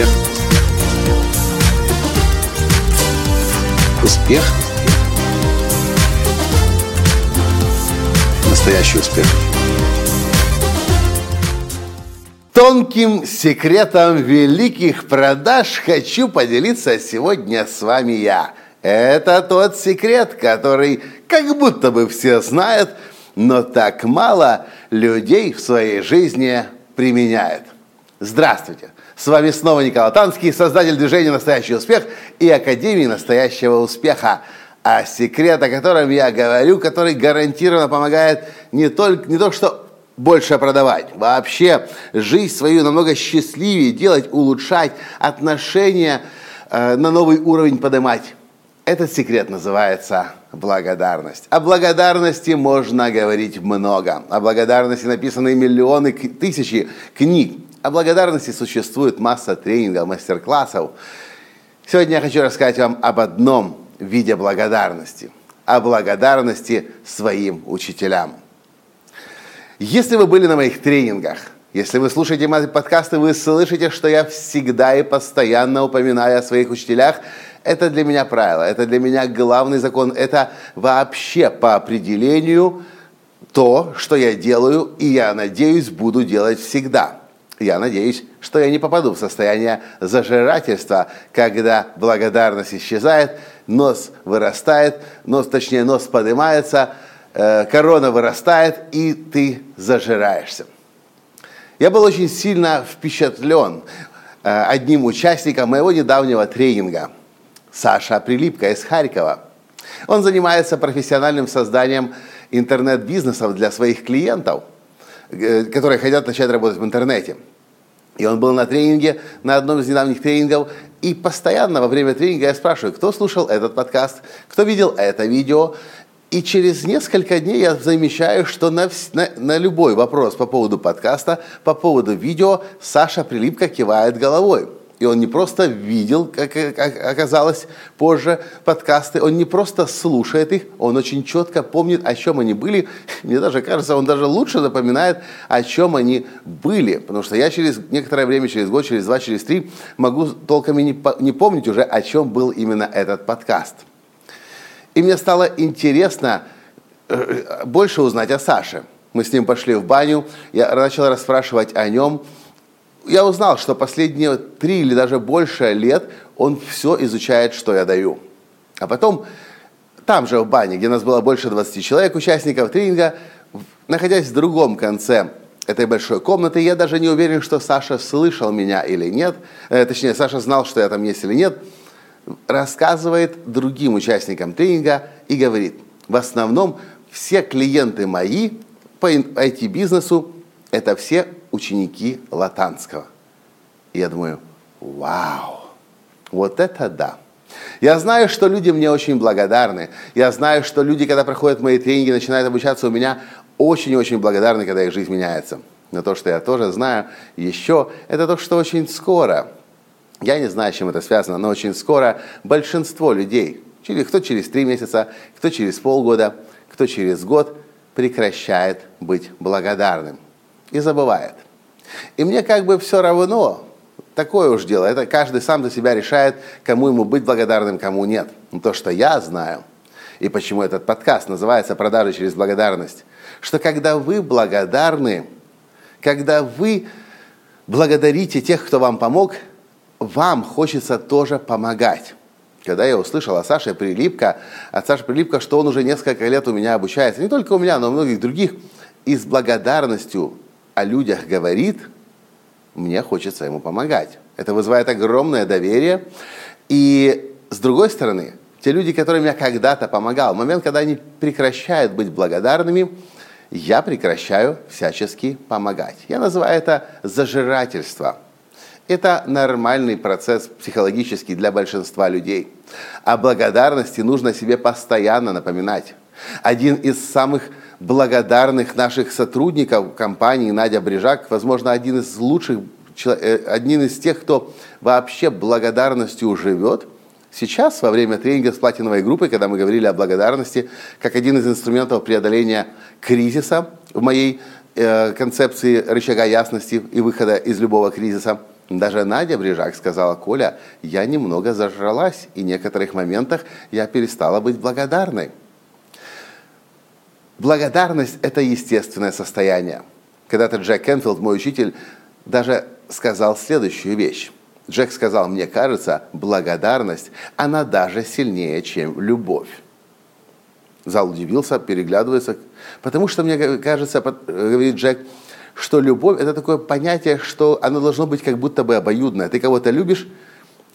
Успех. Успех. Настоящий успех. Тонким секретом великих продаж хочу поделиться сегодня с вами я. Это тот секрет, который как будто бы все знают, но так мало людей в своей жизни применяет. Здравствуйте! С вами снова Николай Танский, создатель движения «Настоящий успех» и Академии «Настоящего успеха». А секрет, о котором я говорю, который гарантированно помогает не только, не то что больше продавать, вообще жизнь свою намного счастливее делать, улучшать, отношения э, на новый уровень поднимать. Этот секрет называется благодарность. О благодарности можно говорить много. О благодарности написаны миллионы, тысячи книг. О благодарности существует масса тренингов, мастер-классов. Сегодня я хочу рассказать вам об одном виде благодарности. О благодарности своим учителям. Если вы были на моих тренингах, если вы слушаете мои подкасты, вы слышите, что я всегда и постоянно упоминаю о своих учителях. Это для меня правило, это для меня главный закон. Это вообще по определению то, что я делаю, и я надеюсь, буду делать всегда я надеюсь, что я не попаду в состояние зажирательства, когда благодарность исчезает, нос вырастает, нос, точнее, нос поднимается, э, корона вырастает, и ты зажираешься. Я был очень сильно впечатлен э, одним участником моего недавнего тренинга, Саша Прилипка из Харькова. Он занимается профессиональным созданием интернет-бизнесов для своих клиентов, э, которые хотят начать работать в интернете – и он был на тренинге, на одном из недавних тренингов, и постоянно во время тренинга я спрашиваю, кто слушал этот подкаст, кто видел это видео, и через несколько дней я замечаю, что на, на, на любой вопрос по поводу подкаста, по поводу видео, Саша Прилипка кивает головой. И он не просто видел, как, оказалось позже, подкасты, он не просто слушает их, он очень четко помнит, о чем они были. Мне даже кажется, он даже лучше запоминает, о чем они были. Потому что я через некоторое время, через год, через два, через три могу толком и не, помнить уже, о чем был именно этот подкаст. И мне стало интересно э, больше узнать о Саше. Мы с ним пошли в баню, я начал расспрашивать о нем – я узнал, что последние три или даже больше лет он все изучает, что я даю. А потом, там же в бане, где нас было больше 20 человек, участников тренинга, находясь в другом конце этой большой комнаты, я даже не уверен, что Саша слышал меня или нет, э, точнее, Саша знал, что я там есть или нет, рассказывает другим участникам тренинга и говорит, в основном все клиенты мои по IT-бизнесу это все ученики Латанского. И я думаю, вау, вот это да. Я знаю, что люди мне очень благодарны. Я знаю, что люди, когда проходят мои тренинги, начинают обучаться у меня, очень-очень благодарны, когда их жизнь меняется. Но то, что я тоже знаю еще, это то, что очень скоро, я не знаю, с чем это связано, но очень скоро большинство людей, кто через три месяца, кто через полгода, кто через год, прекращает быть благодарным и забывает. И мне как бы все равно, такое уж дело, это каждый сам за себя решает, кому ему быть благодарным, кому нет. Но то, что я знаю, и почему этот подкаст называется «Продажи через благодарность», что когда вы благодарны, когда вы благодарите тех, кто вам помог, вам хочется тоже помогать. Когда я услышал о Саше Прилипко, от Саши Прилипко, что он уже несколько лет у меня обучается, не только у меня, но и у многих других, и с благодарностью о людях говорит, мне хочется ему помогать. Это вызывает огромное доверие. И с другой стороны, те люди, которым я когда-то помогал, в момент, когда они прекращают быть благодарными, я прекращаю всячески помогать. Я называю это зажирательство. Это нормальный процесс психологический для большинства людей. О благодарности нужно себе постоянно напоминать. Один из самых благодарных наших сотрудников компании Надя Брижак, возможно, один из лучших, э, один из тех, кто вообще благодарностью живет. Сейчас, во время тренинга с платиновой группой, когда мы говорили о благодарности, как один из инструментов преодоления кризиса в моей э, концепции рычага ясности и выхода из любого кризиса, Даже Надя Брижак сказала, Коля, я немного зажралась, и в некоторых моментах я перестала быть благодарной. Благодарность – это естественное состояние. Когда-то Джек Кенфилд, мой учитель, даже сказал следующую вещь. Джек сказал, мне кажется, благодарность, она даже сильнее, чем любовь. Зал удивился, переглядывается. Потому что, мне кажется, говорит Джек, что любовь – это такое понятие, что оно должно быть как будто бы обоюдное. Ты кого-то любишь,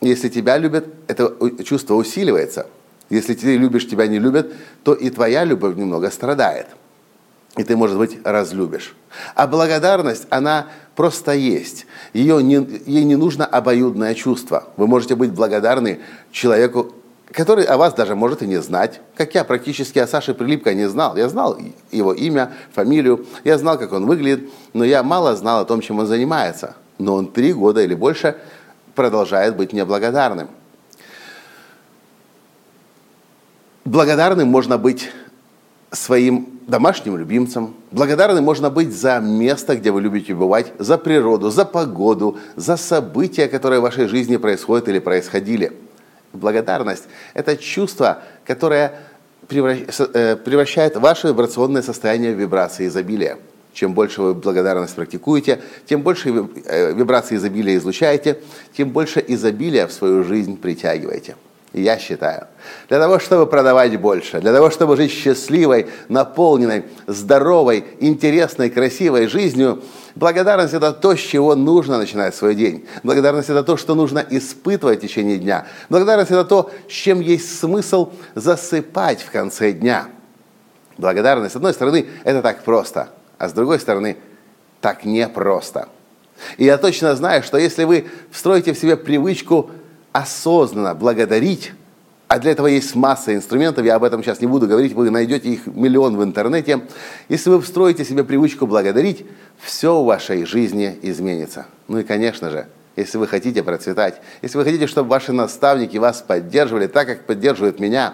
если тебя любят, это чувство усиливается. Если ты любишь, тебя не любят, то и твоя любовь немного страдает. И ты, может быть, разлюбишь. А благодарность, она просто есть. Ее не, ей не нужно обоюдное чувство. Вы можете быть благодарны человеку, который о вас даже может и не знать. Как я практически о Саше Прилипко не знал. Я знал его имя, фамилию, я знал, как он выглядит, но я мало знал о том, чем он занимается. Но он три года или больше продолжает быть мне благодарным. Благодарным можно быть своим домашним любимцам. Благодарным можно быть за место, где вы любите бывать, за природу, за погоду, за события, которые в вашей жизни происходят или происходили – Благодарность – это чувство, которое э, превращает ваше вибрационное состояние в вибрации изобилия. Чем больше вы благодарность практикуете, тем больше э, вибрации изобилия излучаете, тем больше изобилия в свою жизнь притягиваете я считаю. Для того, чтобы продавать больше, для того, чтобы жить счастливой, наполненной, здоровой, интересной, красивой жизнью, благодарность – это то, с чего нужно начинать свой день. Благодарность – это то, что нужно испытывать в течение дня. Благодарность – это то, с чем есть смысл засыпать в конце дня. Благодарность, с одной стороны, это так просто, а с другой стороны, так непросто. И я точно знаю, что если вы встроите в себе привычку осознанно благодарить, а для этого есть масса инструментов, я об этом сейчас не буду говорить, вы найдете их миллион в интернете. Если вы встроите себе привычку благодарить, все в вашей жизни изменится. Ну и, конечно же, если вы хотите процветать, если вы хотите, чтобы ваши наставники вас поддерживали так, как поддерживают меня,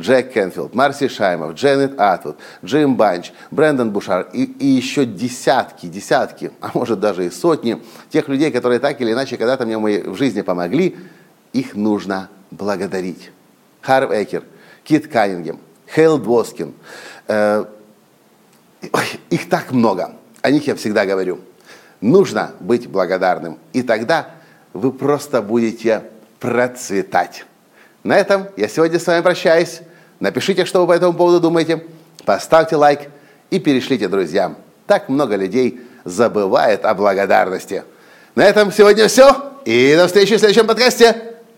Джек Кенфилд, Марси Шаймов, Дженнет Атвуд, Джим Банч, Брэндон Бушар и, и еще десятки, десятки, а может даже и сотни тех людей, которые так или иначе когда-то мне в жизни помогли – их нужно благодарить. Харв Экер, Кит Каннингем, Хейл Двоскин. Э, их так много. О них я всегда говорю. Нужно быть благодарным. И тогда вы просто будете процветать. На этом я сегодня с вами прощаюсь. Напишите, что вы по этому поводу думаете. Поставьте лайк и перешлите друзьям. Так много людей забывает о благодарности. На этом сегодня все. И до встречи в следующем подкасте.